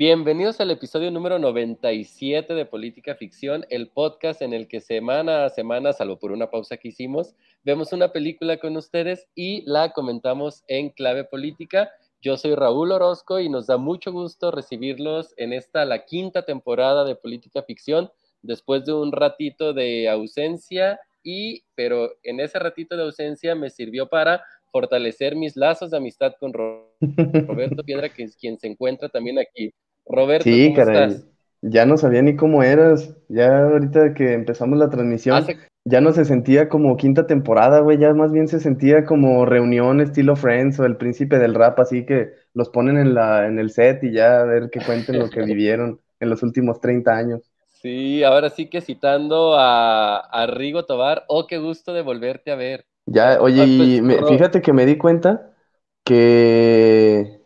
Bienvenidos al episodio número 97 de Política Ficción, el podcast en el que semana a semana, salvo por una pausa que hicimos, vemos una película con ustedes y la comentamos en clave política. Yo soy Raúl Orozco y nos da mucho gusto recibirlos en esta, la quinta temporada de Política Ficción, después de un ratito de ausencia y, pero en ese ratito de ausencia me sirvió para fortalecer mis lazos de amistad con Roberto Piedra, que es quien se encuentra también aquí. Roberto, sí, ¿cómo estás? Ya no sabía ni cómo eras. Ya ahorita que empezamos la transmisión, ya no se sentía como quinta temporada, güey. Ya más bien se sentía como reunión estilo Friends o el príncipe del rap, así que los ponen en, la, en el set y ya a ver qué cuenten lo que vivieron en los últimos 30 años. Sí, ahora sí que citando a, a Rigo Tobar, oh, qué gusto de volverte a ver. Ya, oye, y pues, fíjate que me di cuenta que,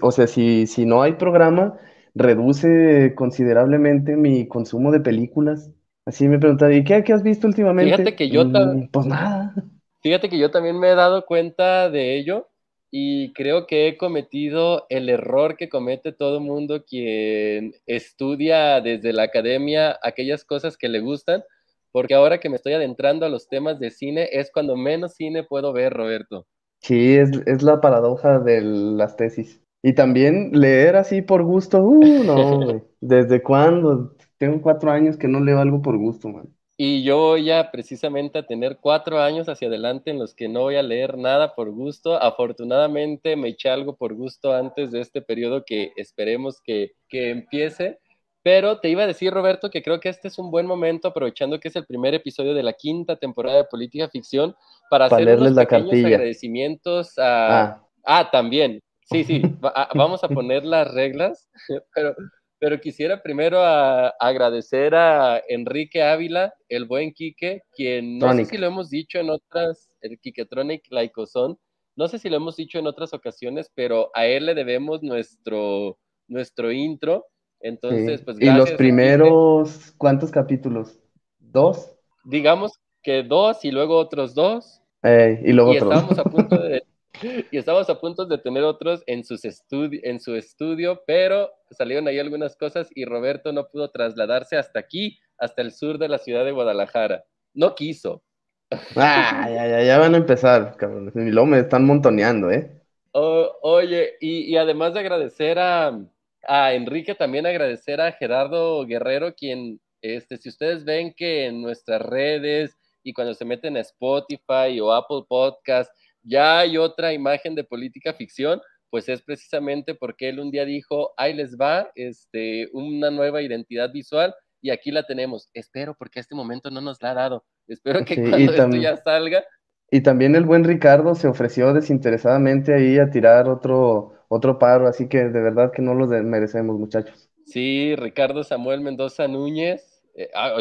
o sea, si, si no hay programa, reduce considerablemente mi consumo de películas. Así me preguntaba, ¿y qué, qué has visto últimamente? Fíjate que yo mm, Pues nada. Fíjate que yo también me he dado cuenta de ello y creo que he cometido el error que comete todo mundo quien estudia desde la academia aquellas cosas que le gustan, porque ahora que me estoy adentrando a los temas de cine es cuando menos cine puedo ver, Roberto. Sí, es, es la paradoja de las tesis. Y también leer así por gusto, uh, no, ¿Desde cuándo? Tengo cuatro años que no leo algo por gusto, man. Y yo voy a precisamente a tener cuatro años hacia adelante en los que no voy a leer nada por gusto. Afortunadamente me eché algo por gusto antes de este periodo que esperemos que, que empiece. Pero te iba a decir, Roberto, que creo que este es un buen momento, aprovechando que es el primer episodio de la quinta temporada de Política Ficción, para, hacer unos pequeños agradecimientos a... Ah. ah, también, Sí, sí, vamos a poner las reglas, pero, pero quisiera primero agradecer a Enrique Ávila, el buen Quique, quien no sé si lo hemos dicho en otras, el Quiquetronic Laicosón, no sé si lo hemos dicho en otras ocasiones, pero a él le debemos nuestro, nuestro intro. Entonces, pues gracias. ¿Y los primeros cuántos capítulos? ¿Dos? Digamos que dos y luego otros dos. y luego y otros. Estábamos a punto de y estamos a punto de tener otros en, sus en su estudio, pero salieron ahí algunas cosas y Roberto no pudo trasladarse hasta aquí, hasta el sur de la ciudad de Guadalajara. No quiso. Ah, ya, ya, ya van a empezar, cabrón. Y luego me están montoneando, ¿eh? oye, y, y, además de agradecer a, a Enrique, también agradecer a Gerardo Guerrero, quien, este, si ustedes ven que en nuestras redes y cuando se meten a Spotify o Apple Podcast, ya hay otra imagen de política ficción, pues es precisamente porque él un día dijo, ahí les va este, una nueva identidad visual y aquí la tenemos. Espero porque a este momento no nos la ha dado. Espero que cuando esto ya salga. Y también el buen Ricardo se ofreció desinteresadamente ahí a tirar otro, otro paro, así que de verdad que no lo merecemos, muchachos. Sí, Ricardo Samuel Mendoza Núñez. Eh, ah,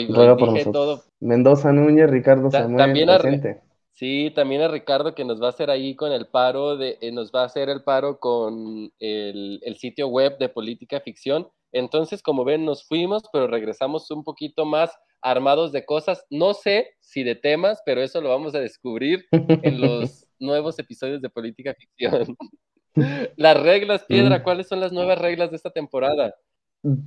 Todo. Mendoza Núñez, Ricardo Samuel. También presente. Sí, también a Ricardo que nos va a hacer ahí con el paro, de, eh, nos va a hacer el paro con el, sitio web de Política Ficción. Entonces, como ven, nos fuimos, pero regresamos un poquito más armados de cosas. No sé si de temas, pero eso lo vamos a descubrir en los nuevos episodios de Política Ficción. las reglas, Piedra, mm. ¿cuáles son las nuevas reglas de esta temporada?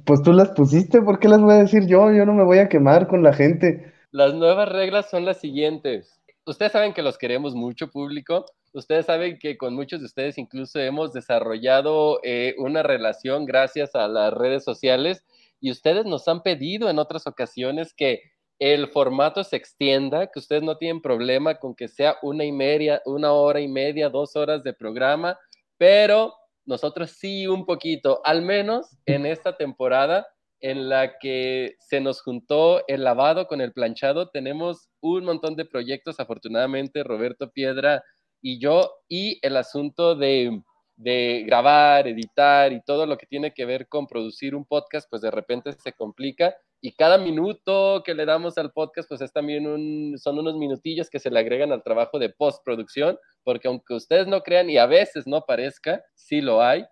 Pues tú las pusiste, ¿por qué las voy a decir yo? Yo no me voy a quemar con la gente. Las nuevas reglas son las siguientes ustedes saben que los queremos mucho, público. Ustedes saben que con muchos de ustedes incluso hemos desarrollado eh, una relación gracias a las redes sociales y ustedes nos han pedido en otras ocasiones que el formato se extienda, que ustedes no tienen problema con que sea una y media, una hora y media, dos horas de programa, pero nosotros sí un poquito, al menos en esta temporada en la que se nos juntó el lavado con el planchado. Tenemos un montón de proyectos, afortunadamente, Roberto Piedra y yo, y el asunto de, grabar, editar y todo lo que tiene que ver con producir un podcast, pues de repente se complica. y cada minuto que le damos al podcast, pues es también un, son unos minutillos que se le agregan al trabajo de postproducción, porque aunque ustedes no crean y a veces no parezca, sí lo hay.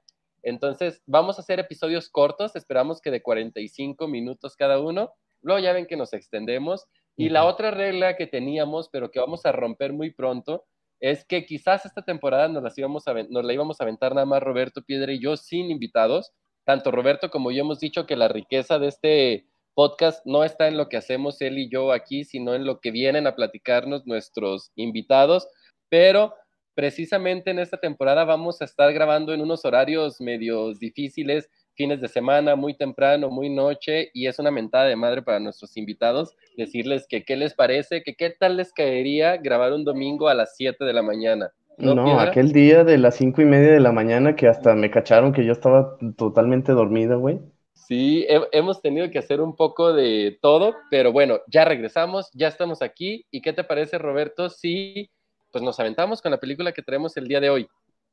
Entonces, vamos a hacer episodios cortos, esperamos que de 45 minutos cada uno. Luego ya ven que nos extendemos. Y la otra regla que teníamos, pero que vamos a romper muy pronto, es que quizás esta temporada nos, las íbamos a, nos la íbamos a aventar nada más Roberto Piedra y yo sin invitados. Tanto Roberto como yo hemos dicho que la riqueza de este podcast no está en lo que hacemos él y yo aquí, sino en lo que vienen a platicarnos nuestros invitados, pero precisamente en esta temporada vamos a estar grabando en unos horarios medios difíciles, fines de semana, muy temprano, muy noche, y es una mentada de madre para nuestros invitados decirles que qué les parece, que qué tal les caería grabar un domingo a las 7 de la mañana. No, aquel día de las cinco y media de la mañana que hasta me cacharon que yo estaba totalmente dormido, güey. Sí, hemos tenido que hacer un poco de todo, pero bueno, ya regresamos, ya estamos aquí. ¿Y qué te parece, Roberto, si pues nos aventamos con la película que tenemos el día de hoy?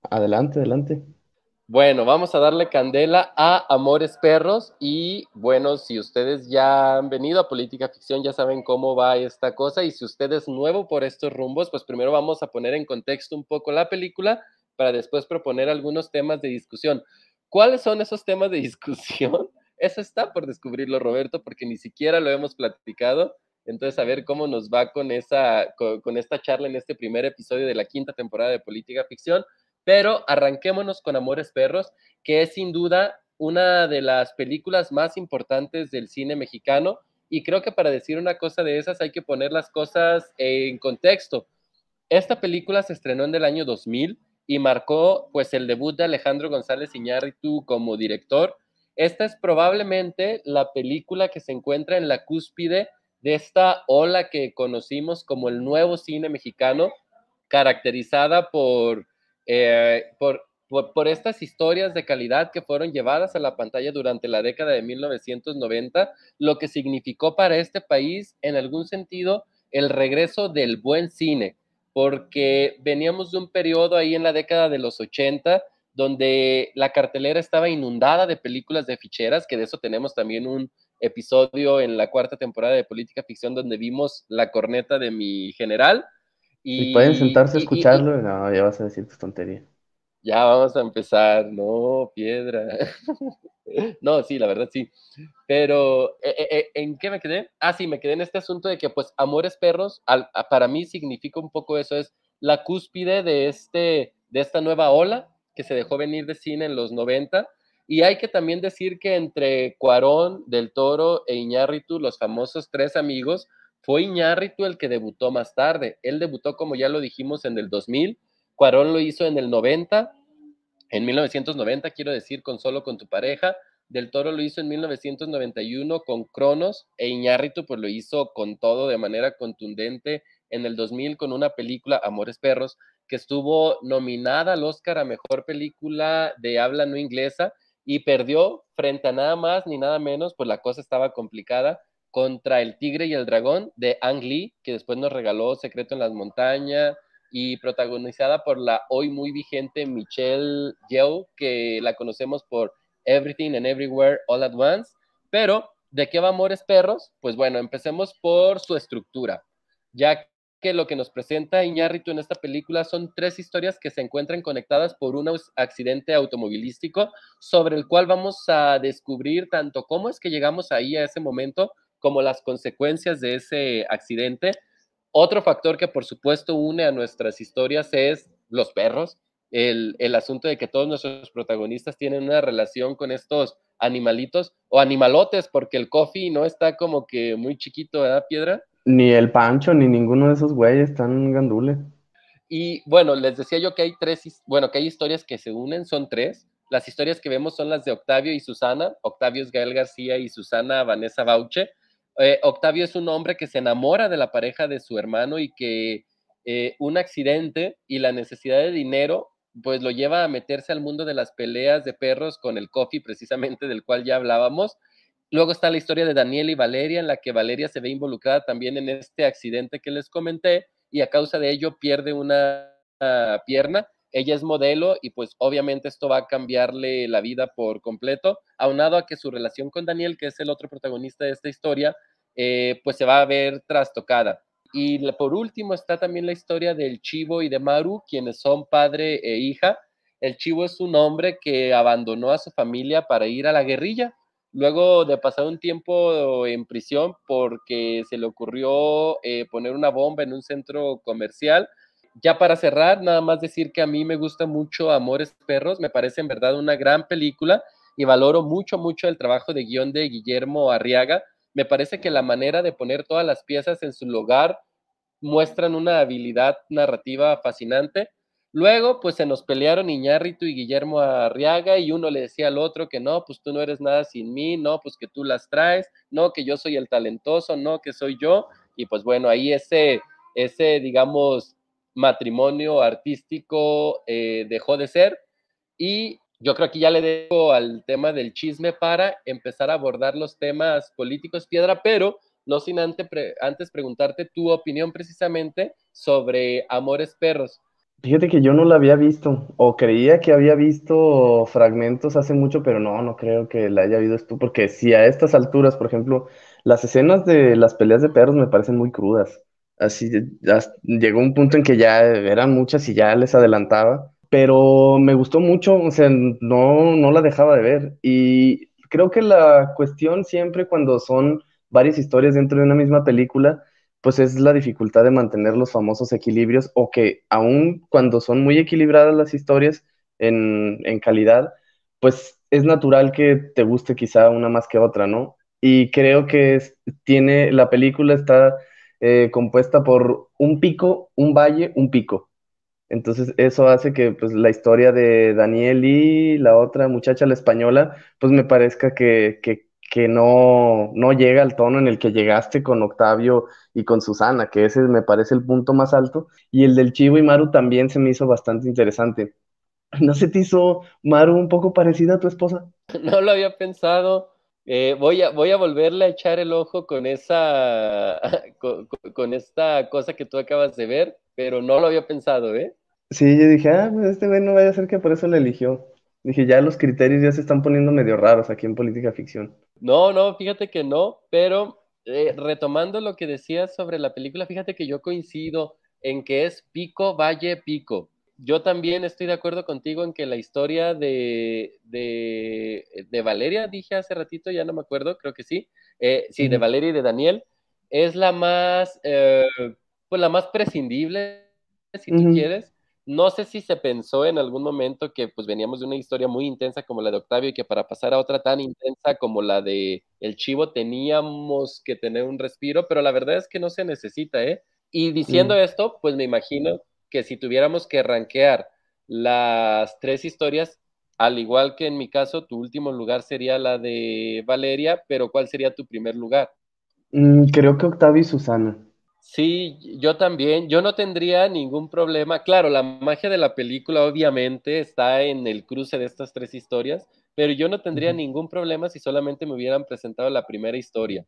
Adelante, adelante. Bueno, vamos a darle candela a Amores Perros y bueno, si ustedes ya han venido a Política Ficción, ya saben cómo va esta cosa y si usted es nuevo por estos rumbos, pues primero vamos a poner en contexto un poco la película para después proponer algunos temas de discusión. ¿Cuáles son esos temas de discusión? Eso está por descubrirlo, Roberto, porque ni siquiera lo hemos platicado. Entonces, a ver cómo nos va con, esa, con, esta charla en este primer episodio de la quinta temporada de Política Ficción. Pero arranquémonos con Amores Perros, que es sin duda una de las películas más importantes del cine mexicano. Y creo que para decir una cosa de esas hay que poner las cosas en contexto. Esta película se estrenó en el año 2000 y marcó pues el debut de Alejandro González Iñárritu como director esta es probablemente la película que se encuentra en la cúspide de esta ola que conocimos como el nuevo cine mexicano, caracterizada por, eh, por, por, estas historias de calidad que fueron llevadas a la pantalla durante la década de 1990, lo que significó para este país, en algún sentido, el regreso del buen cine, porque veníamos de un periodo ahí en la década de los 80 donde la cartelera estaba inundada de películas de ficheras, que de eso tenemos también un episodio en la cuarta temporada de Política Ficción donde vimos la corneta de mi general. Y, pueden sentarse a escucharlo, no, ya vas a decir tu tontería. Ya vamos a empezar, no, piedra. no, sí, la verdad sí. Pero, eh, eh, eh, ¿en qué me quedé? Ah, sí, me quedé en este asunto de que, pues, Amores Perros, para mí significa un poco eso, es la cúspide de, este, de esta nueva ola que se dejó venir de cine en los 90. Y hay que también decir que entre Cuarón, Del Toro e Iñárritu, los famosos tres amigos, fue Iñárritu el que debutó más tarde. Él debutó, como ya lo dijimos, en el 2000. Cuarón lo hizo en el 90, en 1990, quiero decir, con Solo con tu pareja. Del Toro lo hizo en 1991 con Cronos e Iñárritu pues lo hizo con todo de manera contundente en el 2000 con una película Amores Perros que estuvo nominada al Oscar a Mejor Película de Habla No Inglesa y perdió frente a nada más ni nada menos, pues la cosa estaba complicada, contra El Tigre y el Dragón de Ang Lee, que después nos regaló Secreto en las Montañas y protagonizada por la hoy muy vigente Michelle Yeoh, que la conocemos por Everything and Everywhere All at Once. Pero, ¿de qué va Amores Perros? Pues bueno, empecemos por su estructura, ya que lo que nos presenta Iñárritu en esta película son tres historias que se encuentran conectadas por un accidente automovilístico sobre el cual vamos a descubrir tanto cómo es que llegamos ahí a ese momento como las consecuencias de ese accidente. Otro factor que por supuesto une a nuestras historias es los perros, el, el asunto de que todos nuestros protagonistas tienen una relación con estos animalitos o animalotes, porque el coffee no está como que muy chiquito, ¿verdad, Piedra? Ni el Pancho, ni ninguno de esos güeyes están gandules. Y bueno, les decía yo que hay tres, bueno, que hay historias que se unen, son tres. Las historias que vemos son las de Octavio y Susana. Octavio es Gael García y Susana Vanessa Bauche. Eh, Octavio es un hombre que se enamora de la pareja de su hermano y que eh, un accidente y la necesidad de dinero pues lo lleva a meterse al mundo de las peleas de perros con el coffee, precisamente del cual ya hablábamos, Luego está la historia de Daniel y Valeria, en la que Valeria se ve involucrada también en este accidente que les comenté y a causa de ello pierde una pierna ella es modelo y pues obviamente esto va a cambiarle la vida por completo, aunado a que su relación con Daniel, que es el otro protagonista de esta historia, eh, pues se va a ver trastocada. Y por último está también la historia del Chivo y de Maru, quienes son padre e hija. El Chivo es un hombre que abandonó a su familia para ir a la guerrilla, luego de pasar un tiempo en prisión porque se le ocurrió eh, poner una bomba en un centro comercial. Ya para cerrar, nada más decir que a mí me gusta mucho Amores Perros, me parece en verdad una gran película y valoro mucho, mucho el trabajo de guion de Guillermo Arriaga me parece que la manera de poner todas las piezas en su lugar muestran una habilidad narrativa fascinante. Luego, pues se nos pelearon Iñárritu y Guillermo Arriaga y uno le decía al otro que no, pues tú no eres nada sin mí, no, pues que tú las traes, no, que yo soy el talentoso, no, que soy yo. Y pues bueno, ahí ese, ese digamos, matrimonio artístico eh, dejó de ser y yo creo que ya le dejo al tema del chisme para empezar a abordar los temas políticos, Piedra, pero no sin antes, antes preguntarte tu opinión precisamente sobre Amores Perros. Fíjate que yo no la había visto, o creía que había visto fragmentos hace mucho, pero no, no creo que la haya visto tú, porque si a estas alturas, por ejemplo, las escenas de las peleas de perros me parecen muy crudas. Así, llegó un punto en que ya eran muchas y ya les adelantaba pero me gustó mucho, o sea, no, no la dejaba de ver. Y creo que la cuestión siempre cuando son varias historias dentro de una misma película, pues es la dificultad de mantener los famosos equilibrios o que aun cuando son muy equilibradas las historias en, calidad, pues es natural que te guste quizá una más que otra, ¿no? Y creo que tiene, la película está eh, compuesta por un pico, un valle, un pico. Entonces eso hace que pues la historia de Daniel y la otra muchacha, la española, pues me parezca que, no, no llega al tono en el que llegaste con Octavio y con Susana, que ese me parece el punto más alto. Y el del Chivo y Maru también se me hizo bastante interesante. ¿No se te hizo, Maru, un poco parecida a tu esposa? No lo había pensado. Eh, voy, a, voy a volverle a echar el ojo con esa, con, esta cosa que tú acabas de ver, pero no lo había pensado, ¿eh? Sí, yo dije, ah, pues este güey no vaya a ser que por eso le eligió. Dije, ya los criterios ya se están poniendo medio raros aquí en política ficción. No, no, fíjate que no, pero eh, retomando lo que decías sobre la película, fíjate que yo coincido en que es pico, valle, pico. Yo también estoy de acuerdo contigo en que la historia de, de, Valeria, dije hace ratito, ya no me acuerdo, creo que sí, eh, sí, de Valeria y de Daniel, es la más, eh, pues la más prescindible, si tú quieres, no sé si se pensó en algún momento que pues veníamos de una historia muy intensa como la de Octavio y que para pasar a otra tan intensa como la de El Chivo teníamos que tener un respiro, pero la verdad es que no se necesita, ¿eh? Y diciendo esto, pues me imagino que si tuviéramos que rankear las tres historias, al igual que en mi caso, tu último lugar sería la de Valeria, pero ¿cuál sería tu primer lugar? Mm, creo que Octavio y Susana. Sí, yo también. Yo no tendría ningún problema. Claro, la magia de la película obviamente está en el cruce de estas tres historias, pero yo no tendría ningún problema si solamente me hubieran presentado la primera historia.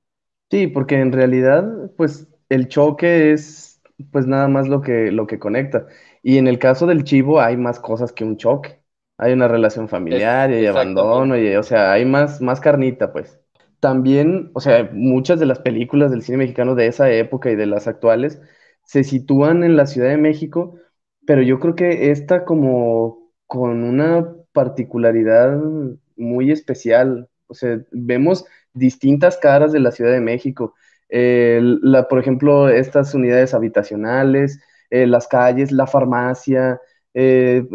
Sí, porque en realidad, pues el choque es pues nada más lo que, lo que conecta. Y en el caso del chivo hay más cosas que un choque. Hay una relación familiar y hay abandono, y, o sea, hay más, más carnita, pues también, o sea, muchas de las películas del cine mexicano de esa época y de las actuales se sitúan en la Ciudad de México, pero yo creo que esta como con una particularidad muy especial, o sea, vemos distintas caras de la Ciudad de México. la, por ejemplo, estas unidades habitacionales, eh, las calles, la farmacia, eh,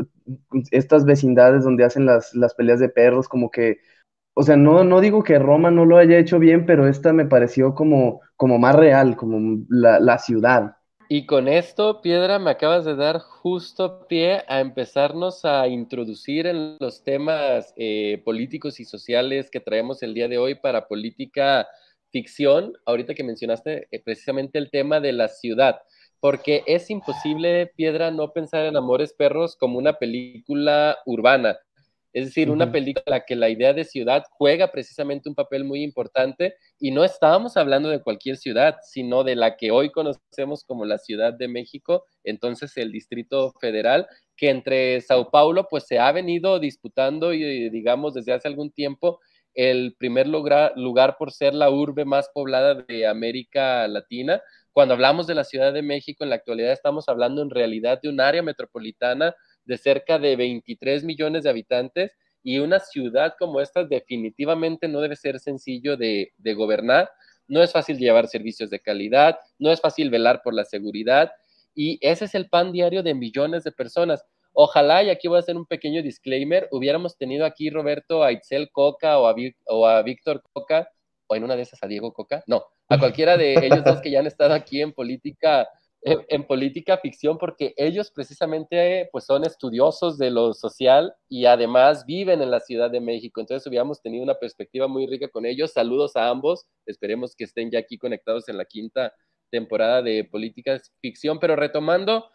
estas vecindades donde hacen las, las peleas de perros, como que o sea, no, no digo que Roma no lo haya hecho bien, pero esta me pareció como, como más real, como la, ciudad. Y con esto, Piedra, me acabas de dar justo pie a empezarnos a introducir en los temas eh, políticos y sociales que traemos el día de hoy para política ficción, ahorita que mencionaste eh, precisamente el tema de la ciudad, porque es imposible, Piedra, no pensar en Amores Perros como una película urbana Es decir, una película en la que la idea de ciudad juega precisamente un papel muy importante y no estábamos hablando de cualquier ciudad, sino de la que hoy conocemos como la Ciudad de México, entonces el Distrito Federal, que entre Sao Paulo pues se ha venido disputando y digamos desde hace algún tiempo el primer lugar, lugar por ser la urbe más poblada de América Latina. Cuando hablamos de la Ciudad de México, en la actualidad estamos hablando en realidad de un área metropolitana de cerca de 23 millones de habitantes y una ciudad como esta definitivamente no debe ser sencillo de, gobernar. No es fácil llevar servicios de calidad, no es fácil velar por la seguridad y ese es el pan diario de millones de personas. Ojalá, y aquí voy a hacer un pequeño disclaimer, hubiéramos tenido aquí Roberto a Itzel Coca o a, o a Víctor Coca, o en una de esas a Diego Coca, no, a cualquiera de ellos dos que ya han estado aquí en política en, política ficción porque ellos precisamente pues son estudiosos de lo social y además viven en la Ciudad de México. Entonces hubiéramos tenido una perspectiva muy rica con ellos. Saludos a ambos. Esperemos que estén ya aquí conectados en la quinta temporada de política ficción. Pero retomando,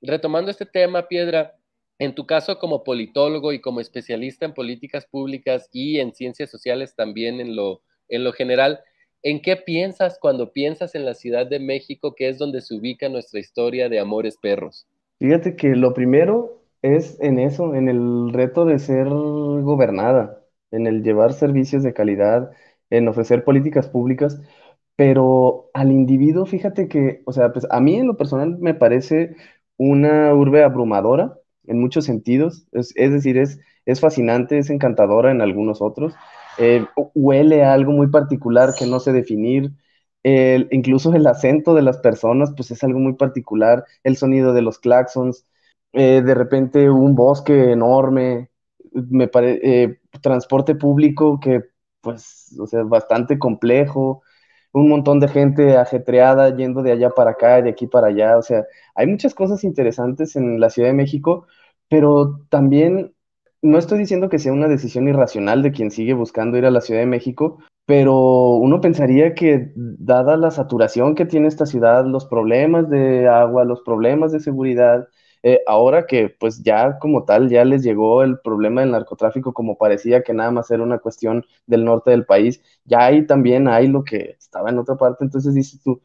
retomando este tema, Piedra, en tu caso como politólogo y como especialista en políticas públicas y en ciencias sociales también en lo, en lo general, ¿En qué piensas cuando piensas en la Ciudad de México, que es donde se ubica nuestra historia de Amores Perros? Fíjate que lo primero es en eso, en el reto de ser gobernada, en el llevar servicios de calidad, en ofrecer políticas públicas, pero al individuo, fíjate que, o sea, pues a mí en lo personal me parece una urbe abrumadora en muchos sentidos, es, es decir, es, es fascinante, es encantadora en algunos otros, eh, huele a algo muy particular que no sé definir. incluso el acento de las personas, pues es algo muy particular, el sonido de los claxons, eh, de repente un bosque enorme, me eh, transporte público que, pues, o sea, bastante complejo, un montón de gente ajetreada yendo de allá para acá, de aquí para allá, o sea, hay muchas cosas interesantes en la Ciudad de México, pero también no estoy diciendo que sea una decisión irracional de quien sigue buscando ir a la Ciudad de México, pero uno pensaría que dada la saturación que tiene esta ciudad, los problemas de agua, los problemas de seguridad, eh, ahora que pues ya como tal ya les llegó el problema del narcotráfico como parecía que nada más era una cuestión del norte del país, ya ahí también hay lo que estaba en otra parte, entonces dices tú,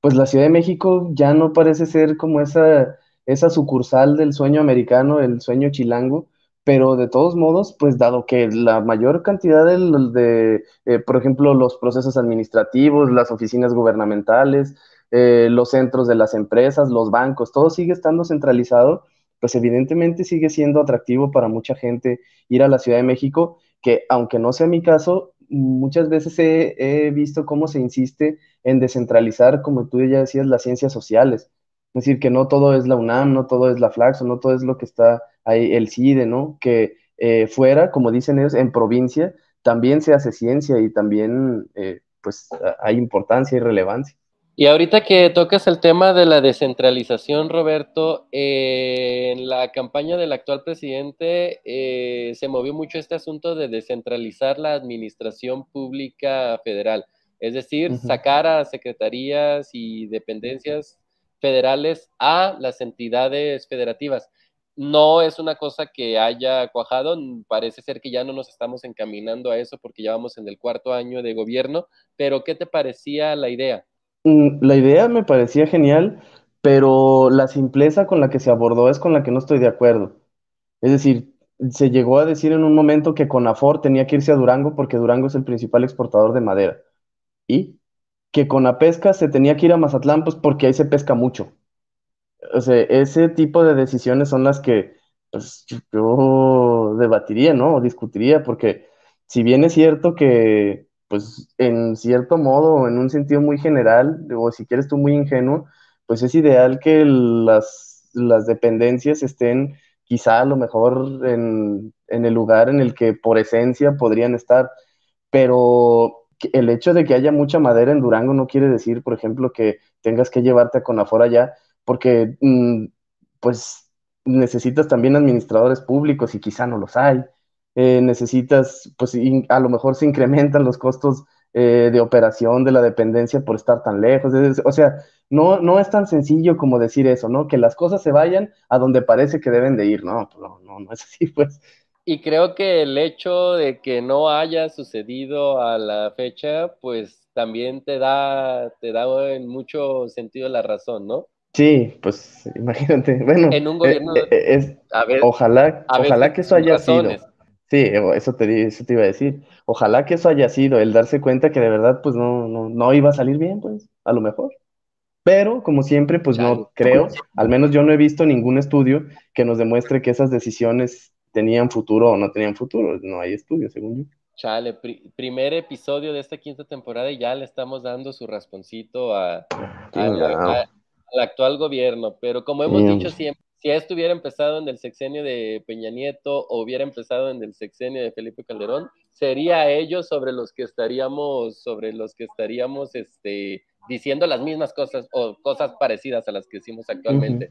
pues la Ciudad de México ya no parece ser como esa, esa sucursal del sueño americano, el sueño chilango, pero de todos modos, pues dado que la mayor cantidad de, eh, por ejemplo, los procesos administrativos, las oficinas gubernamentales, eh, los centros de las empresas, los bancos, todo sigue estando centralizado, pues evidentemente sigue siendo atractivo para mucha gente ir a la Ciudad de México, que aunque no sea mi caso, muchas veces he, he visto cómo se insiste en descentralizar, como tú ya decías, las ciencias sociales. Es decir, que no todo es la UNAM, no todo es la Flaxo, no todo es lo que está hay el CIDE, ¿no? Que eh, fuera, como dicen ellos, en provincia, también se hace ciencia y también, eh, pues, hay importancia y relevancia. Y ahorita que tocas el tema de la descentralización, Roberto, eh, en la campaña del actual presidente se movió mucho este asunto de descentralizar la administración pública federal, es decir, sacar a secretarías y dependencias federales a las entidades federativas no es una cosa que haya cuajado, parece ser que ya no nos estamos encaminando a eso porque ya vamos en el cuarto año de gobierno, pero ¿qué te parecía la idea? Mm, la idea me parecía genial, pero la simpleza con la que se abordó es con la que no estoy de acuerdo. Es decir, se llegó a decir en un momento que Conafor tenía que irse a Durango porque Durango es el principal exportador de madera. Y que con la pesca se tenía que ir a Mazatlán pues porque ahí se pesca mucho o sea, ese tipo de decisiones son las que pues, yo debatiría, ¿no? O discutiría, porque si bien es cierto que, pues, en cierto modo, en un sentido muy general, o si quieres tú muy ingenuo, pues es ideal que las, las dependencias estén quizá a lo mejor en, en el lugar en el que por esencia podrían estar, pero el hecho de que haya mucha madera en Durango no quiere decir, por ejemplo, que tengas que llevarte a Conafor allá porque mm, pues necesitas también administradores públicos y quizá no los hay. Eh, necesitas, pues a lo mejor se incrementan los costos eh, de operación de la dependencia por estar tan lejos. o sea, no, no es tan sencillo como decir eso, ¿no? Que las cosas se vayan a donde parece que deben de ir, ¿no? Pues, no, no, no es así, pues. Y creo que el hecho de que no haya sucedido a la fecha, pues también te da, te da en mucho sentido la razón, ¿no? Sí, pues imagínate. Bueno, en un gobierno, eh, eh, es, ojalá, ojalá que eso haya sido. Sí, eso te, eso te iba a decir. Ojalá que eso haya sido, el darse cuenta que de verdad, pues no, no, no iba a salir bien, pues, a lo mejor. Pero, como siempre, pues no creo, al menos yo no he visto ningún estudio que nos demuestre que esas decisiones tenían futuro o no tenían futuro. No hay estudio, según yo. Chale, primer episodio de esta quinta temporada y ya le estamos dando su rasponcito a, al actual gobierno. Pero como hemos dicho siempre, si esto hubiera empezado en el sexenio de Peña Nieto o hubiera empezado en el sexenio de Felipe Calderón, sería ellos sobre los que estaríamos, sobre los que estaríamos este, diciendo las mismas cosas o cosas parecidas a las que decimos actualmente.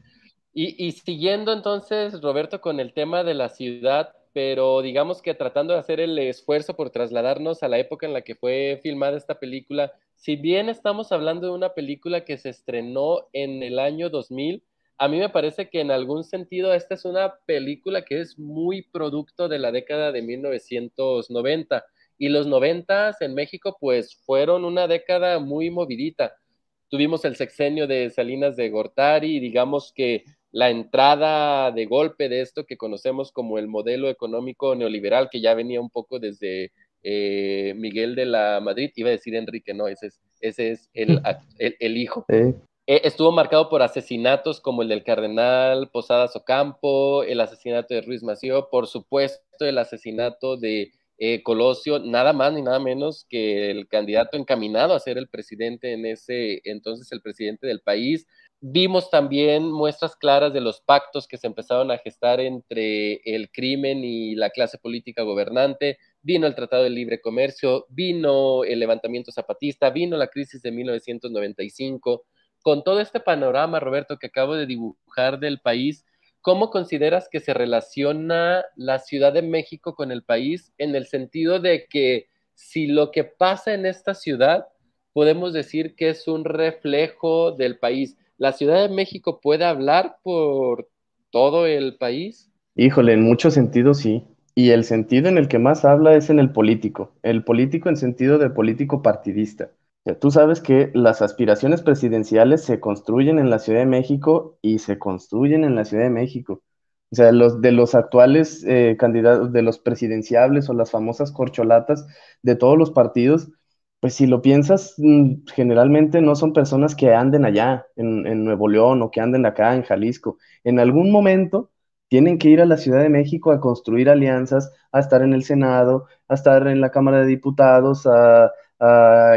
y, y, siguiendo entonces, Roberto, con el tema de la ciudad, pero digamos que tratando de hacer el esfuerzo por trasladarnos a la época en la que fue filmada esta película, si bien estamos hablando de una película que se estrenó en el año 2000, a mí me parece que en algún sentido esta es una película que es muy producto de la década de 1990 y los 90 en México pues fueron una década muy movidita. Tuvimos el sexenio de Salinas de Gortari, digamos que la entrada de golpe de esto que conocemos como el modelo económico neoliberal que ya venía un poco desde eh, Miguel de la Madrid, iba a decir Enrique, no, ese es, ese es el, el, hijo. Eh, estuvo marcado por asesinatos como el del cardenal Posadas Ocampo, el asesinato de Ruiz Mació, por supuesto el asesinato de eh, Colosio, nada más ni nada menos que el candidato encaminado a ser el presidente en ese entonces, el presidente del país. Vimos también muestras claras de los pactos que se empezaron a gestar entre el crimen y la clase política gobernante. Vino el Tratado de Libre Comercio, vino el levantamiento zapatista, vino la crisis de 1995 con todo este panorama, Roberto, que acabo de dibujar del país, ¿cómo consideras que se relaciona la Ciudad de México con el país en el sentido de que si lo que pasa en esta ciudad podemos decir que es un reflejo del país, ¿la Ciudad de México puede hablar por todo el país? Híjole, en muchos sentidos sí. Y el sentido en el que más habla es en el político, el político en sentido de político partidista. Tú sabes que las aspiraciones presidenciales se construyen en la Ciudad de México y se construyen en la Ciudad de México. O sea, los de los actuales eh, candidatos, de los presidenciables o las famosas corcholatas de todos los partidos, pues si lo piensas, mm, generalmente no son personas que anden allá en, en Nuevo León o que anden acá en Jalisco. En algún momento tienen que ir a la Ciudad de México a construir alianzas, a estar en el Senado, a estar en la Cámara de Diputados, a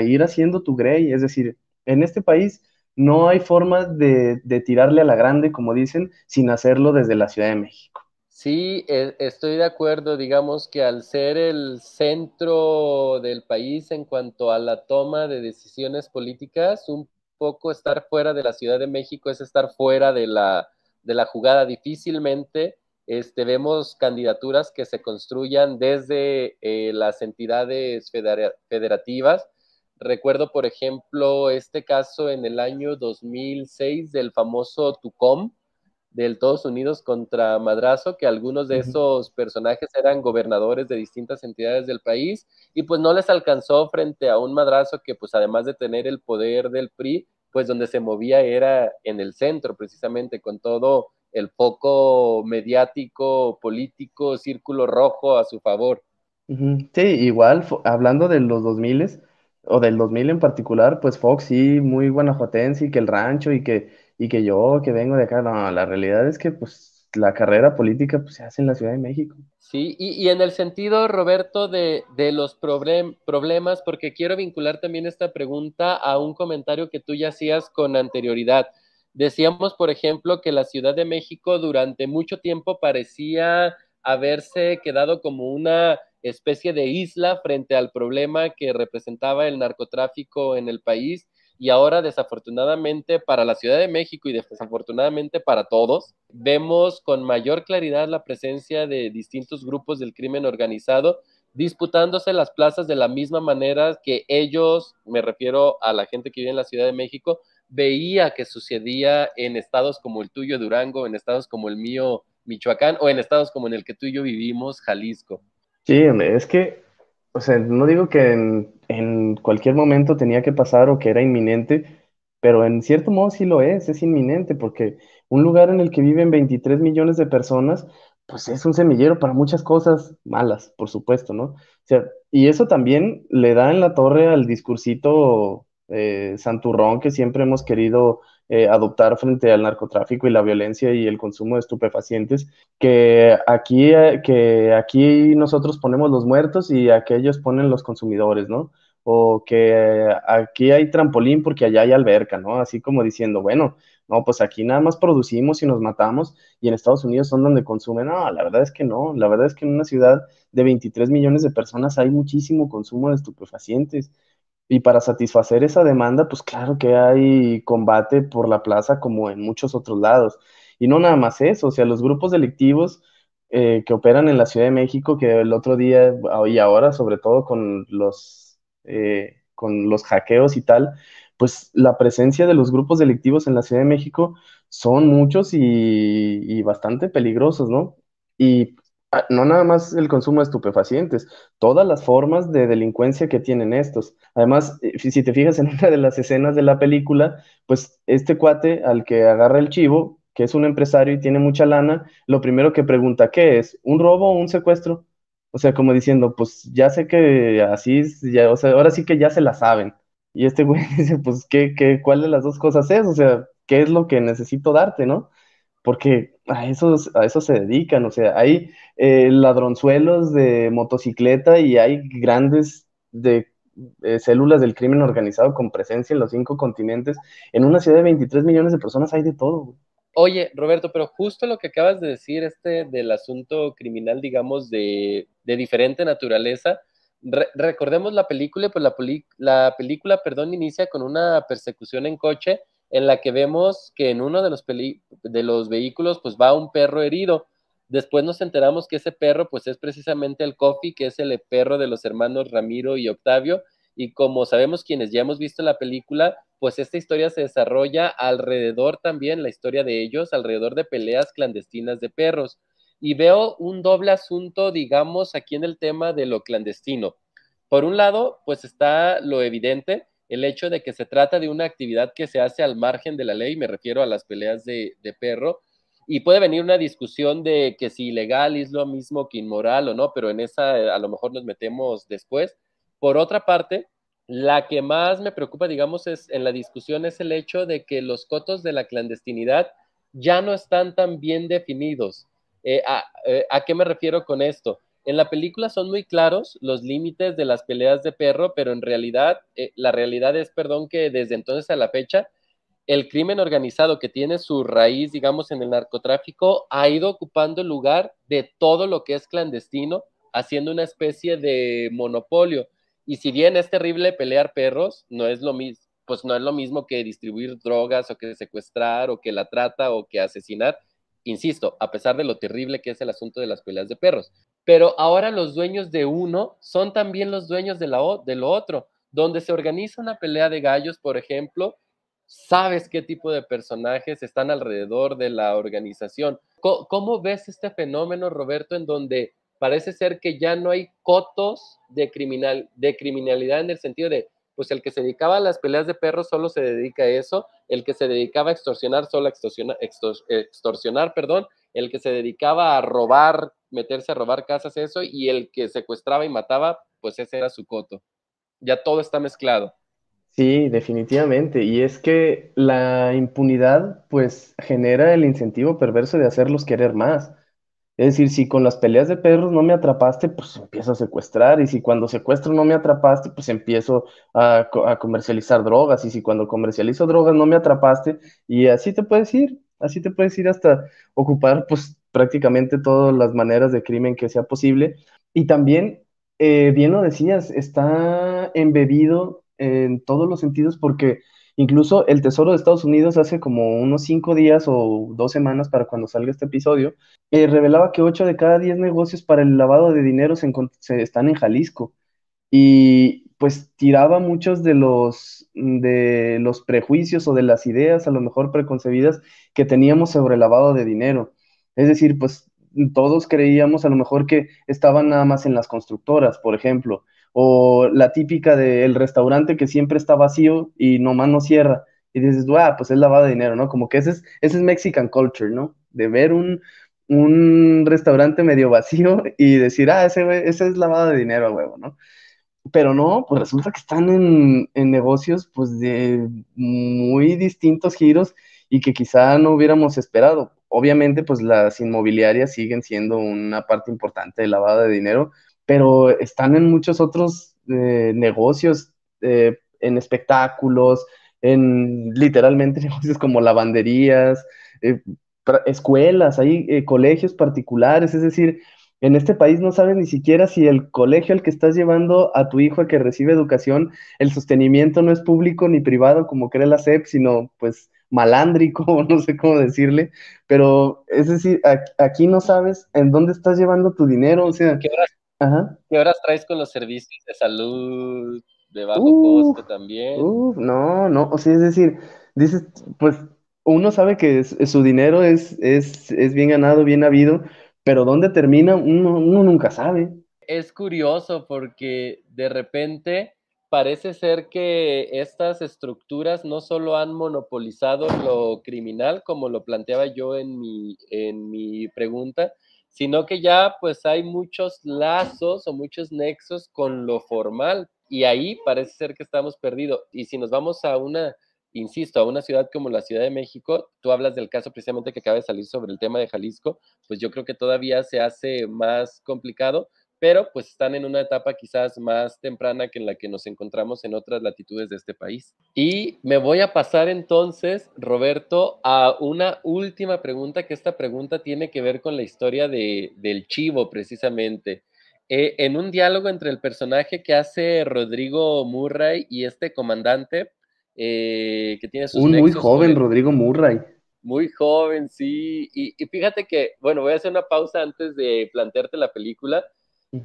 ir haciendo tu grey. Es decir, en este país no hay forma de, tirarle a la grande, como dicen, sin hacerlo desde la Ciudad de México. Sí, e, estoy de acuerdo, digamos que al ser el centro del país en cuanto a la toma de decisiones políticas, un poco estar fuera de la Ciudad de México es estar fuera de la, de la jugada. Difícilmente este, vemos candidaturas que se construyan desde eh, las entidades federativas. Recuerdo, por ejemplo, este caso en el año 2006 del famoso TUCOM, del Estados Unidos contra Madrazo, que algunos de esos personajes eran gobernadores de distintas entidades del país y pues no les alcanzó frente a un Madrazo que pues además de tener el poder del PRI, pues donde se movía era en el centro precisamente con todo el foco mediático, político, círculo rojo a su favor. Sí, igual, hablando de los 2000 o del 2000 en particular, pues Fox sí, muy guanajuatense y que el rancho y que, y que yo que vengo de acá, no, la realidad es que pues la carrera política pues, se hace en la Ciudad de México. Sí, y, en el sentido, Roberto, de, de los problemas, porque quiero vincular también esta pregunta a un comentario que tú ya hacías con anterioridad. Decíamos, por ejemplo, que la Ciudad de México durante mucho tiempo parecía haberse quedado como una especie de isla frente al problema que representaba el narcotráfico en el país y ahora desafortunadamente para la Ciudad de México y desafortunadamente para todos, vemos con mayor claridad la presencia de distintos grupos del crimen organizado disputándose las plazas de la misma manera que ellos, me refiero a la gente que vive en la Ciudad de México, veía que sucedía en estados como el tuyo, Durango, en estados como el mío, Michoacán, o en estados como en el que tú y yo vivimos, Jalisco. Sí, es que, o sea, no digo que en, en cualquier momento tenía que pasar o que era inminente, pero en cierto modo sí lo es, es inminente, porque un lugar en el que viven 23 millones de personas, pues es un semillero para muchas cosas malas, por supuesto, ¿no? O sea, y eso también le da en la torre al discursito eh, santurrón que siempre hemos querido eh, adoptar frente al narcotráfico y la violencia y el consumo de estupefacientes, que aquí, eh, que aquí nosotros ponemos los muertos y aquellos ponen los consumidores, ¿no? O que aquí hay trampolín porque allá hay alberca, ¿no? Así como diciendo, bueno, no, pues aquí nada más producimos y nos matamos y en Estados Unidos son donde consumen. No, la verdad es que no, la verdad es que en una ciudad de 23 millones de personas hay muchísimo consumo de estupefacientes. Y para satisfacer esa demanda, pues claro que hay combate por la plaza como en muchos otros lados. Y no nada más eso, o sea, los grupos delictivos eh, que operan en la Ciudad de México, que el otro día y ahora, sobre todo con los, eh, con los hackeos y tal, pues la presencia de los grupos delictivos en la Ciudad de México son muchos y, y bastante peligrosos, ¿no? Y Ah, no nada más el consumo de estupefacientes, todas las formas de delincuencia que tienen estos. Además, eh, si te fijas en una de las escenas de la película, pues este cuate al que agarra el chivo, que es un empresario y tiene mucha lana, lo primero que pregunta, ¿qué es? ¿Un robo o un secuestro? O sea, como diciendo, pues ya sé que así, ya, o sea, ahora sí que ya se la saben. Y este güey dice, pues, ¿qué, qué, cuál de las dos cosas es? O sea, ¿qué es lo que necesito darte, no? porque a eso, a eso se dedican, o sea, hay eh, ladronzuelos de motocicleta y hay grandes de, eh, células del crimen organizado con presencia en los cinco continentes. En una ciudad de 23 millones de personas hay de todo. Oye, Roberto, pero justo lo que acabas de decir, este del asunto criminal, digamos, de, diferente naturaleza, recordemos la película, pues la, la película, perdón, inicia con una persecución en coche en la que vemos que en uno de los, de los vehículos pues va un perro herido. Después nos enteramos que ese perro pues es precisamente el Coffee, que es el perro de los hermanos Ramiro y Octavio. Y como sabemos quienes ya hemos visto la película, pues esta historia se desarrolla alrededor también, la historia de ellos, alrededor de peleas clandestinas de perros. Y veo un doble asunto, digamos, aquí en el tema de lo clandestino. Por un lado, pues está lo evidente, el hecho de que se trata de una actividad que se hace al margen de la ley, me refiero a las peleas de, perro, y puede venir una discusión de que si ilegal es lo mismo que inmoral o no, pero en esa eh, a lo mejor nos metemos después. Por otra parte, la que más me preocupa, digamos, es en la discusión es el hecho de que los cotos de la clandestinidad ya no están tan bien definidos. Eh, eh, ¿A qué me refiero con esto? En la película son muy claros los límites de las peleas de perro, pero en realidad, eh, la realidad es, perdón, que desde entonces a la fecha, el crimen organizado que tiene su raíz, digamos, en el narcotráfico, ha ido ocupando el lugar de todo lo que es clandestino, haciendo una especie de monopolio. Y si bien es terrible pelear perros, no es lo mismo, pues no es lo mismo que distribuir drogas o que secuestrar o que la trata o que asesinar. Insisto, a pesar de lo terrible que es el asunto de las peleas de perros pero ahora los dueños de uno son también los dueños de, lo otro. Donde se organiza una pelea de gallos, por ejemplo, sabes qué tipo de personajes están alrededor de la organización. ¿Cómo, ves este fenómeno, Roberto, en donde parece ser que ya no hay cotos de, criminal, de criminalidad en el sentido de, pues el que se dedicaba a las peleas de perros solo se dedica a eso, el que se dedicaba a extorsionar solo a extorsionar, extorsionar perdón, el que se dedicaba a robar meterse a robar casas, eso, y el que secuestraba y mataba, pues ese era su coto. Ya todo está mezclado. Sí, definitivamente. Y es que la impunidad, pues, genera el incentivo perverso de hacerlos querer más. Es decir, si con las peleas de perros no me atrapaste, pues empiezo a secuestrar. Y si cuando secuestro no me atrapaste, pues empiezo a, a comercializar drogas. Y si cuando comercializo drogas no me atrapaste, y así te puedes ir. Así te puedes ir hasta ocupar, pues, prácticamente todas las maneras de crimen que sea posible. Y también, eh, bien lo decías, está embebido en todos los sentidos porque incluso el Tesoro de Estados Unidos hace como unos cinco días o dos semanas para cuando salga este episodio, eh, revelaba que ocho de cada diez negocios para el lavado de dinero se, están en Jalisco. Y pues tiraba muchos de los, de los prejuicios o de las ideas a lo mejor preconcebidas que teníamos sobre lavado de dinero. Es decir, pues todos creíamos a lo mejor que estaban nada más en las constructoras, por ejemplo, o la típica del restaurante que siempre está vacío y nomás no cierra. Y dices, ah, pues es lavado de dinero, ¿no? Como que ese es, ese es Mexican culture, ¿no? De ver un, un restaurante medio vacío y decir, ah, ese, ese es lavado de dinero huevo, ¿no? Pero no, pues resulta que están en, en negocios pues de muy distintos giros y que quizá no hubiéramos esperado. Obviamente, pues las inmobiliarias siguen siendo una parte importante del lavado de dinero, pero están en muchos otros eh, negocios, eh, en espectáculos, en literalmente negocios como lavanderías, eh, escuelas, hay colegios particulares, es decir, en este país no sabes ni siquiera si el colegio al que estás llevando a tu hijo a que recibe educación, el sostenimiento no es público ni privado como cree la SEP, sino pues malándrico, no sé cómo decirle, pero es decir, aquí no sabes en dónde estás llevando tu dinero, o sea... ¿Qué horas, traes con los servicios de salud de bajo costo también? no, no, o sea, es decir, dices, pues uno sabe que su dinero es, es, es, bien ganado, bien habido, pero dónde termina uno, nunca sabe. Es curioso porque de repente parece ser que estas estructuras no solo han monopolizado lo criminal, como lo planteaba yo en mi, en mi pregunta, sino que ya pues hay muchos lazos o muchos nexos con lo formal y ahí parece ser que estamos perdidos. Y si nos vamos a una, insisto, a una ciudad como la Ciudad de México, tú hablas del caso precisamente que acaba de salir sobre el tema de Jalisco, pues yo creo que todavía se hace más complicado pero pues están en una etapa quizás más temprana que en la que nos encontramos en otras latitudes de este país. Y me voy a pasar entonces, Roberto, a una última pregunta, que esta pregunta tiene que ver con la historia de, del chivo precisamente. Eh, en un diálogo entre el personaje que hace Rodrigo Murray y este comandante, eh, que tiene sus... Un muy joven Rodrigo Murray. Muy joven, sí. Y, y fíjate que, bueno, voy a hacer una pausa antes de plantearte la película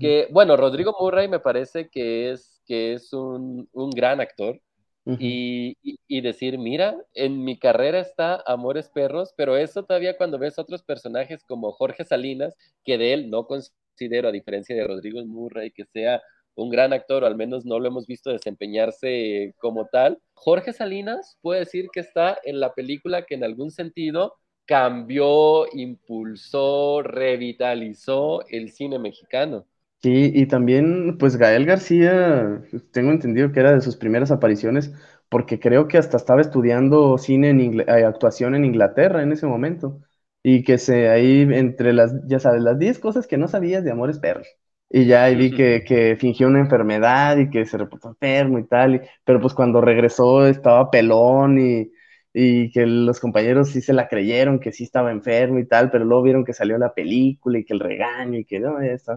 que, bueno, Rodrigo Murray me parece que es, que es un, gran actor. y, decir, mira, en mi carrera está Amores Perros, pero eso todavía cuando ves otros personajes como Jorge Salinas, que de él no considero, a diferencia de Rodrigo Murray, que sea un gran actor, o al menos no lo hemos visto desempeñarse como tal. Jorge Salinas puede decir que está en la película que en algún sentido cambió, impulsó, revitalizó el cine mexicano. Sí, y también, pues Gael García, tengo entendido que era de sus primeras apariciones, porque creo que hasta estaba estudiando cine en eh, actuación en Inglaterra en ese momento, y que se ahí entre las, ya sabes, las 10 cosas que no sabías de Amores Perros. Y ya ahí vi que, que, fingió una enfermedad y que se reportó enfermo y tal, pero pues cuando regresó estaba pelón y, y que los compañeros sí se la creyeron, que sí estaba enfermo y tal, pero luego vieron que salió la película y que el regaño y que no, ya está.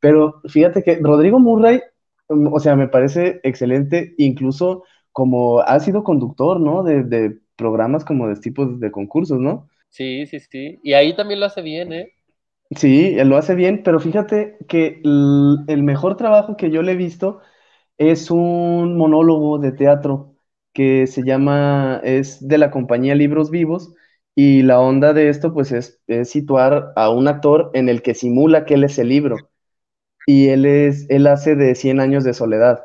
Pero fíjate que Rodrigo Murray, mm, o sea, me parece excelente, incluso como ha sido conductor, ¿no? De, programas como de tipos de concursos, ¿no? Sí, sí, sí. Y ahí también lo hace bien, ¿eh? Sí, él lo hace bien, pero fíjate que el, mejor trabajo que yo le he visto es un monólogo de teatro que se llama, es de la compañía Libros Vivos, y la onda de esto, pues, es, es situar a un actor en el que simula que él es el libro y él es, él hace de 100 años de soledad.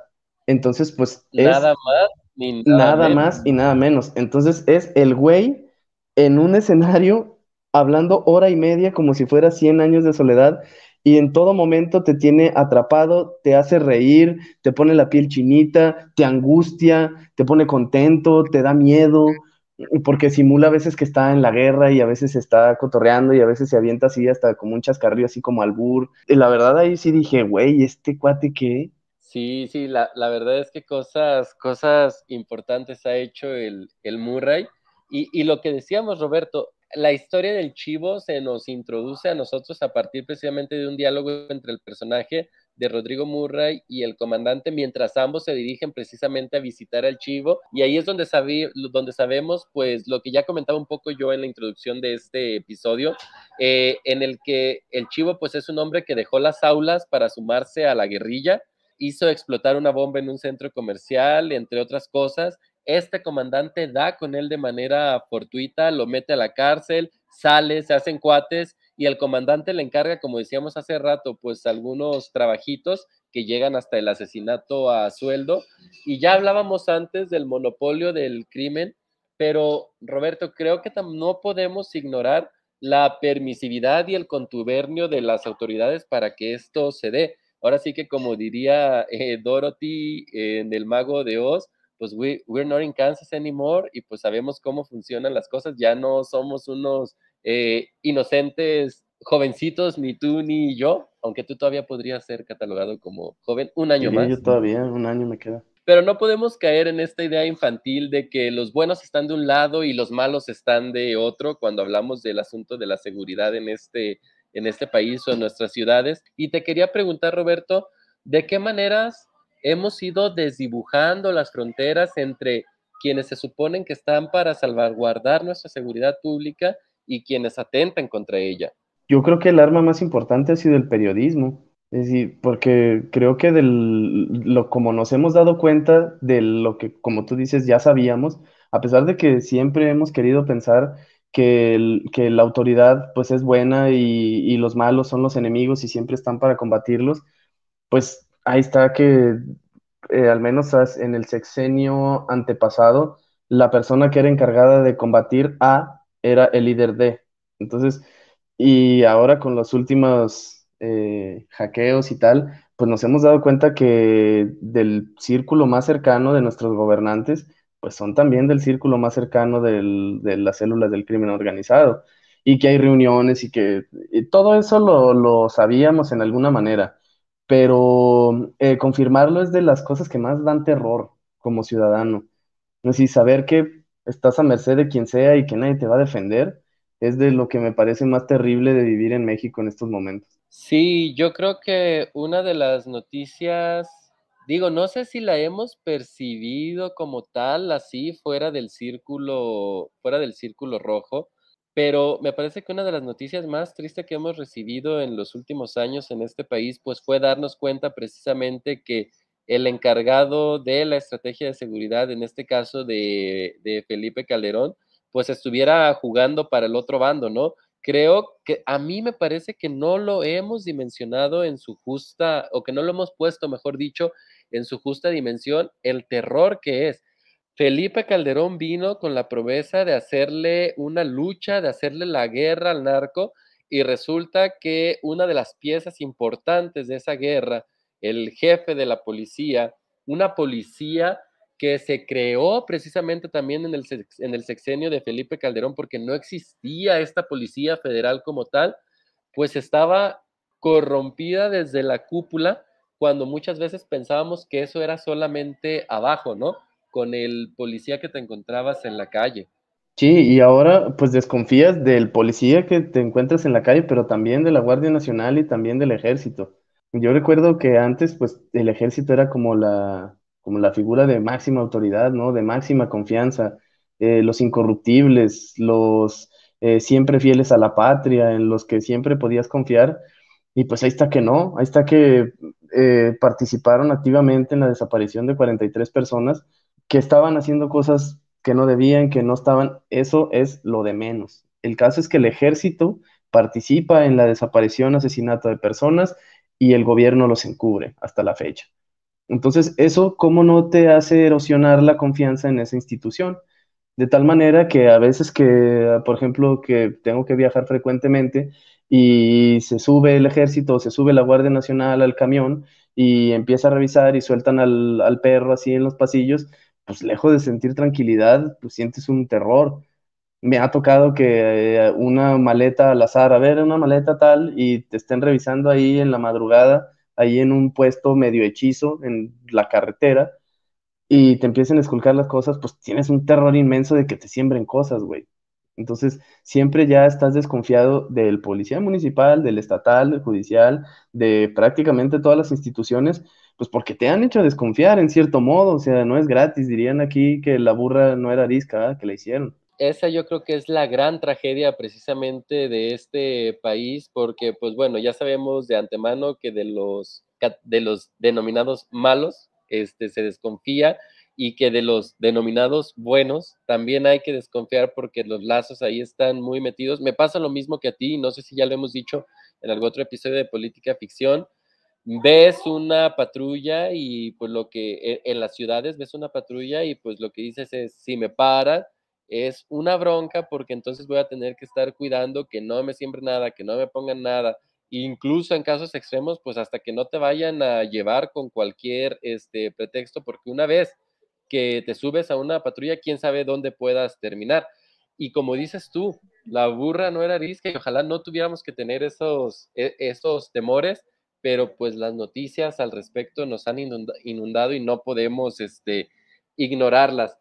Entonces, pues nada más ni nada, más y nada menos. Entonces es el güey en un escenario hablando hora y media como si fuera 100 años de soledad y en todo momento te tiene atrapado, te hace reír, te pone la piel chinita, te angustia, te pone contento, te da miedo porque simula a veces que está en la guerra y a veces está cotorreando y a veces se avienta así hasta como un chascarrillo, así como albur. Y la verdad ahí sí dije, güey, ¿este cuate qué? Sí, sí, la, la, verdad es que cosas, cosas importantes ha hecho el, el Murray. Y, y lo que decíamos, Roberto, la historia del chivo se nos introduce a nosotros a partir precisamente de un diálogo entre el personaje de Rodrigo Murray y el comandante, mientras ambos se dirigen precisamente a visitar al Chivo. Y ahí es donde, donde sabemos, pues, lo que ya comentaba un poco yo en la introducción de este episodio, eh, en el que el Chivo, pues, es un hombre que dejó las aulas para sumarse a la guerrilla, hizo explotar una bomba en un centro comercial, entre otras cosas. Este comandante da con él de manera fortuita, lo mete a la cárcel, sale, se hacen cuates y el comandante le encarga, como decíamos hace rato, pues algunos trabajitos que llegan hasta el asesinato a sueldo. Y ya hablábamos antes del monopolio del crimen, pero Roberto, creo que no podemos ignorar la permisividad y el contubernio de las autoridades para que esto se dé. Ahora sí que como diría eh, Dorothy en El Mago de Oz, pues we, we're not in Kansas anymore y pues sabemos cómo funcionan las cosas, ya no somos unos eh, inocentes jovencitos, ni tú ni yo, aunque tú todavía podrías ser catalogado como joven un año más. Yo todavía, un año me queda. Pero no podemos caer en esta idea infantil de que los buenos están de un lado y los malos están de otro cuando hablamos del asunto de la seguridad en este, en este país o en nuestras ciudades. Y te quería preguntar, Roberto, ¿de qué maneras hemos ido desdibujando las fronteras entre quienes se suponen que están para salvaguardar nuestra seguridad pública y quienes atentan contra ella. Yo creo que el arma más importante ha sido el periodismo. Es porque creo que del, lo, como nos hemos dado cuenta de lo que, como tú dices, ya sabíamos, a pesar de que siempre hemos querido pensar que, que la autoridad pues es buena y, y, los malos son los enemigos y siempre están para combatirlos, pues ahí está que eh, al menos en el sexenio antepasado, la persona que era encargada de combatir A era el líder D. Entonces, y ahora con los últimos eh, hackeos y tal, pues nos hemos dado cuenta que del círculo más cercano de nuestros gobernantes, pues son también del círculo más cercano de las células del crimen organizado y que hay reuniones y que todo eso lo, lo sabíamos en alguna manera pero eh, confirmarlo es de las cosas que más dan terror como ciudadano. Es decir, saber que estás a merced de quien sea y que nadie te va a defender es de lo que me parece más terrible de vivir en México en estos momentos. Sí, yo creo que una de las noticias, digo, no sé si la hemos percibido como tal, así fuera del círculo, fuera del círculo rojo, pero me parece que una de las noticias más tristes que hemos recibido en los últimos años en este país, pues fue darnos cuenta precisamente que el encargado de la estrategia de seguridad, en este caso de, de Felipe Calderón, pues estuviera jugando para el otro bando, ¿no? Creo que a mí me parece que no lo hemos dimensionado en su justa, o que no lo hemos puesto, mejor dicho, en su justa dimensión, el terror que es. Felipe Calderón vino con la promesa de hacerle una lucha, de hacerle la guerra al narco, y resulta que una de las piezas importantes de esa guerra, el jefe de la policía, una policía que se creó precisamente también en el, en el sexenio de Felipe Calderón, porque no existía esta policía federal como tal, pues estaba corrompida desde la cúpula, cuando muchas veces pensábamos que eso era solamente abajo, ¿no? Con el policía que te encontrabas en la calle. Sí, y ahora pues desconfías del policía que te encuentras en la calle, pero también de la Guardia Nacional y también del ejército. Yo recuerdo que antes pues el ejército era como la, como la figura de máxima autoridad, ¿no? De máxima confianza, eh, los incorruptibles, los eh, siempre fieles a la patria, en los que siempre podías confiar. Y pues ahí está que no, ahí está que eh, participaron activamente en la desaparición de 43 personas que estaban haciendo cosas que no debían, que no estaban, eso es lo de menos. El caso es que el ejército participa en la desaparición, asesinato de personas y el gobierno los encubre hasta la fecha. Entonces, eso, ¿cómo no te hace erosionar la confianza en esa institución? De tal manera que a veces que, por ejemplo, que tengo que viajar frecuentemente y se sube el ejército, se sube la Guardia Nacional al camión y empieza a revisar y sueltan al, al perro así en los pasillos, pues lejos de sentir tranquilidad, pues sientes un terror. Me ha tocado que eh, una maleta al azar, a ver, una maleta tal, y te estén revisando ahí en la madrugada, ahí en un puesto medio hechizo en la carretera, y te empiecen a esculcar las cosas, pues tienes un terror inmenso de que te siembren cosas, güey. Entonces, siempre ya estás desconfiado del policía municipal, del estatal, del judicial, de prácticamente todas las instituciones, pues porque te han hecho desconfiar en cierto modo, o sea, no es gratis, dirían aquí que la burra no era arisca, que la hicieron. Esa yo creo que es la gran tragedia precisamente de este país, porque pues bueno, ya sabemos de antemano que de los, de los denominados malos este, se desconfía y que de los denominados buenos también hay que desconfiar porque los lazos ahí están muy metidos. Me pasa lo mismo que a ti, no sé si ya lo hemos dicho en algún otro episodio de Política Ficción. Ves una patrulla y pues lo que e, en las ciudades ves una patrulla y pues lo que dices es, si me paran, es una bronca porque entonces voy a tener que estar cuidando que no me siembre nada, que no me pongan nada, incluso en casos extremos, pues hasta que no te vayan a llevar con cualquier este, pretexto, porque una vez que te subes a una patrulla, quién sabe dónde puedas terminar. Y como dices tú, la burra no era arisca y ojalá no tuviéramos que tener esos, e, esos temores, pero pues las noticias al respecto nos han inundado y no podemos este, ignorarlas.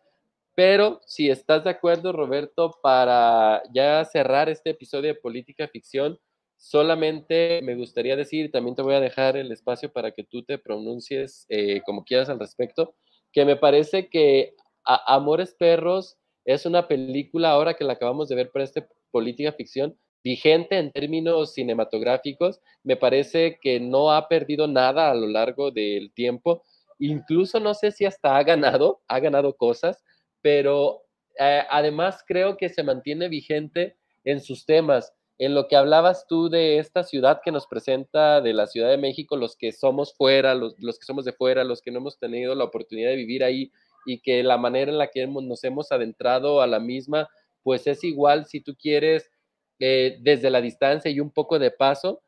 Pero si estás de acuerdo, Roberto, para ya cerrar este episodio de Política Ficción, solamente me gustaría decir, también te voy a dejar el espacio para que tú te pronuncies eh, como quieras al respecto, que me parece que Amores Perros es una película, ahora que la acabamos de ver para esta política ficción, vigente en términos cinematográficos. Me parece que no ha perdido nada a lo largo del tiempo. Incluso no sé si hasta ha ganado, ha ganado cosas, pero eh, además creo que se mantiene vigente en sus temas. En lo que hablabas tú de esta ciudad que nos presenta de la Ciudad de México, los que somos fuera, los, que somos de fuera, los que no hemos tenido la oportunidad de vivir ahí y que la manera en la que nos hemos adentrado a la misma, pues es igual si tú quieres eh, desde la distancia y un poco de paso,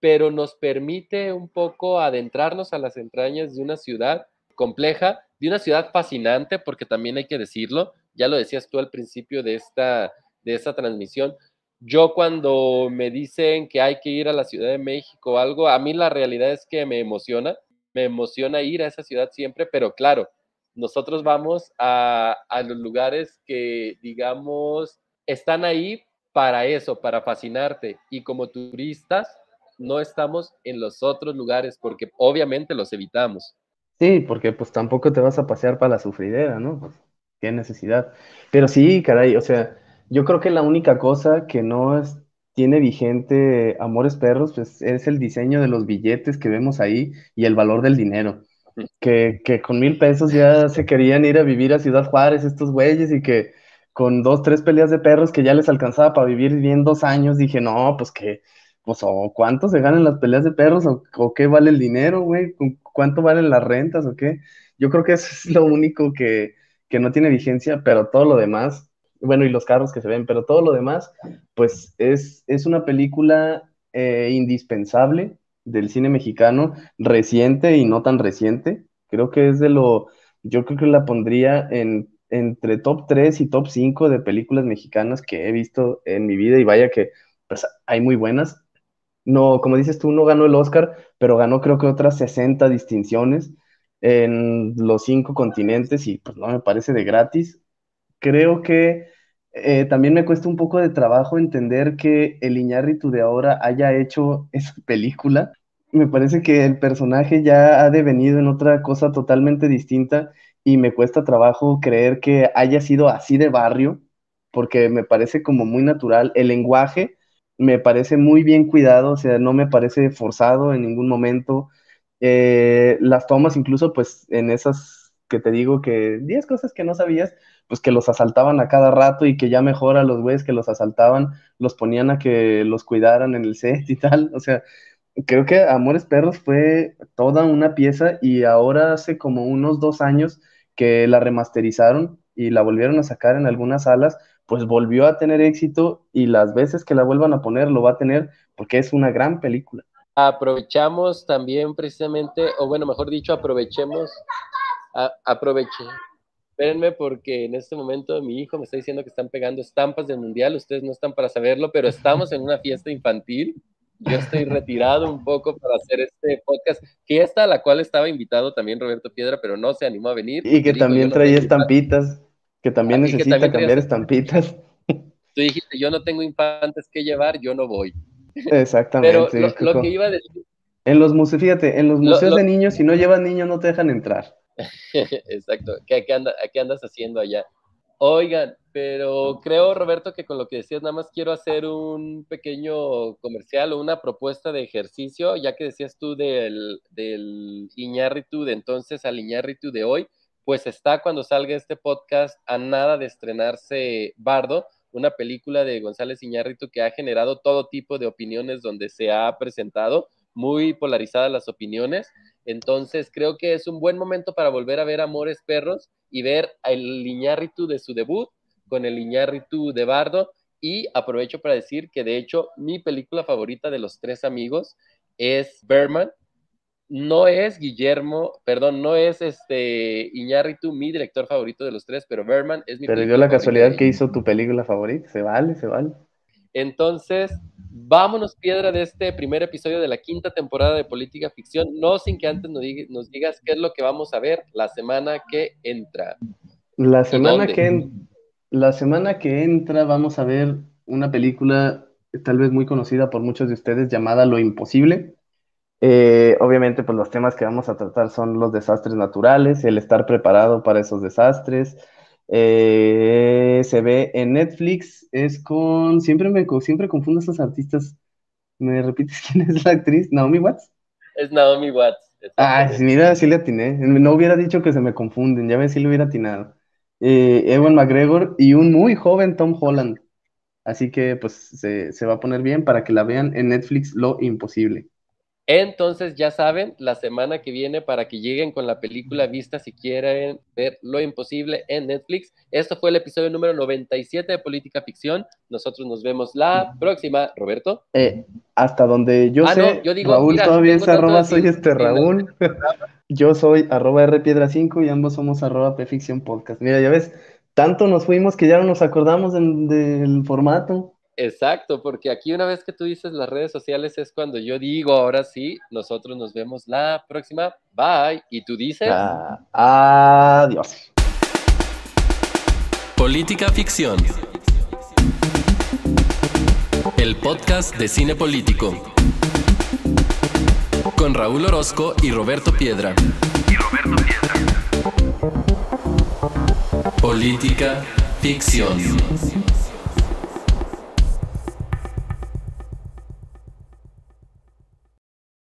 pero nos permite un poco adentrarnos a las entrañas de una ciudad compleja, de una ciudad fascinante, porque también hay que decirlo, ya lo decías tú al principio de esta, de esta transmisión, yo cuando me dicen que hay que ir a la Ciudad de México o algo, a mí la realidad es que me emociona, me emociona ir a esa ciudad siempre, pero claro, nosotros vamos a, a los lugares que, digamos, están ahí para eso, para fascinarte. Y como turistas, no estamos en los otros lugares porque obviamente los evitamos. Sí, porque pues tampoco te vas a pasear para la sufridera, ¿no? Pues, qué necesidad. Pero sí, caray, o sea, yo creo que la única cosa que no tiene vigente Amores Perros, pues es el diseño de los billetes que vemos ahí y el valor del dinero. Que, que con mil pesos ya se querían ir a vivir a Ciudad Juárez estos güeyes y que con dos, tres peleas de perros que ya les alcanzaba para vivir bien dos años, dije, no, pues que, pues o cuánto se ganan las peleas de perros o, qué vale el dinero, güey, cuánto valen las rentas o qué. Yo creo que eso es lo único que, que no tiene vigencia, pero todo lo demás bueno, y los carros que se ven, pero todo lo demás, pues es, es una película eh, indispensable del cine mexicano, reciente y no tan reciente. Creo que es de lo, yo creo que la pondría en, entre top 3 y top 5 de películas mexicanas que he visto en mi vida y vaya que pues, hay muy buenas. No, como dices tú, no ganó el Oscar, pero ganó creo que otras 60 distinciones en los cinco continentes y pues no me parece de gratis. Creo que eh, también me cuesta un poco de trabajo entender que el Iñárritu de ahora haya hecho esa película. Me parece que el personaje ya ha devenido en otra cosa totalmente distinta y me cuesta trabajo creer que haya sido así de barrio, porque me parece como muy natural. El lenguaje me parece muy bien cuidado, o sea, no me parece forzado en ningún momento. Eh, las tomas, incluso, pues en esas que te digo que 10 cosas que no sabías, pues que los asaltaban a cada rato y que ya mejor a los güeyes que los asaltaban los ponían a que los cuidaran en el set y tal. O sea, creo que Amores Perros fue toda una pieza y ahora hace como unos dos años que la remasterizaron y la volvieron a sacar en algunas salas, pues volvió a tener éxito y las veces que la vuelvan a poner lo va a tener porque es una gran película. Aprovechamos también precisamente, o bueno, mejor dicho, aprovechemos, aproveche, Espérenme porque en este momento mi hijo me está diciendo que están pegando estampas del mundial. Ustedes no están para saberlo, pero estamos en una fiesta infantil. Yo estoy retirado un poco para hacer este podcast, fiesta a la cual estaba invitado también Roberto Piedra, pero no se animó a venir. Y que también traía estampitas, que también ah, necesita cambiar estampitas. Tú dijiste, yo no tengo infantes que llevar, yo no voy. Exactamente. Pero lo, que iba a decir... En los museos, fíjate, en los museos de niños, si no llevan niños, no te dejan entrar. Exacto. ¿Qué, andas haciendo allá? Oigan, pero creo, Roberto, que con lo que decías, nada más quiero hacer un pequeño comercial o una propuesta de ejercicio, ya que decías tú del, del Iñárritu de entonces al Iñárritu de hoy. pues está cuando salga este podcast a nada de estrenarse Bardo, una película de González Iñárritu que ha generado todo tipo de opiniones donde se ha presentado, muy polarizadas las opiniones. Entonces creo que es un buen momento para volver a ver Amores Perros y ver el Iñárritu de su debut con el Iñárritu de Bardo. Y aprovecho para decir que de hecho mi película favorita de los tres amigos es Berman, no es Guillermo, perdón, no es este Iñárritu mi director favorito de los tres, pero Berman es mi Pero dio la casualidad que hizo tu película favorita, se vale, se vale. Entonces, vámonos piedra de este primer episodio de la quinta temporada de Política Ficción, no sin que antes nos digas, qué es lo que vamos a ver la semana que entra. La semana que, la semana que entra vamos a ver una película tal vez muy conocida por muchos de ustedes llamada Lo Imposible eh, obviamente, pues los temas que vamos a tratar son los desastres naturales, el estar preparado para esos desastres. Eh, se ve en Netflix, es con, siempre me siempre confundo a esos artistas. ¿Me repites quién es la actriz? ¿Naomi Watts? Es Naomi Watts. Ah, mira, sí le atiné. No hubiera dicho que se me confunden, ya ves, si le hubiera atinado. Eh, Ewan McGregor y un muy joven Tom Holland. Así que pues se, se va a poner bien para que la vean en Netflix Lo Imposible. Entonces, ya saben, la semana que viene para que lleguen con la película vista si quieren ver lo imposible en Netflix. Esto fue el episodio número 97 de Política Ficción. Nosotros nos vemos la próxima. Roberto. Eh, hasta donde yo ah, sé, yo digo, Raúl todavía es arroba, soy este Raúl. yo soy arroba rpiedra5 y ambos somos arroba pficción podcast. Mira, ya ves, tanto nos fuimos que ya no nos acordamos del formato. Exacto, porque aquí una vez que tú dices las redes sociales es cuando yo digo, ahora sí, nosotros nos vemos la próxima, bye, y tú dices... Ah, adiós. Política Ficción. El podcast de cine político. Con Raúl Orozco y Roberto Piedra. Y Roberto Piedra. Política Ficción.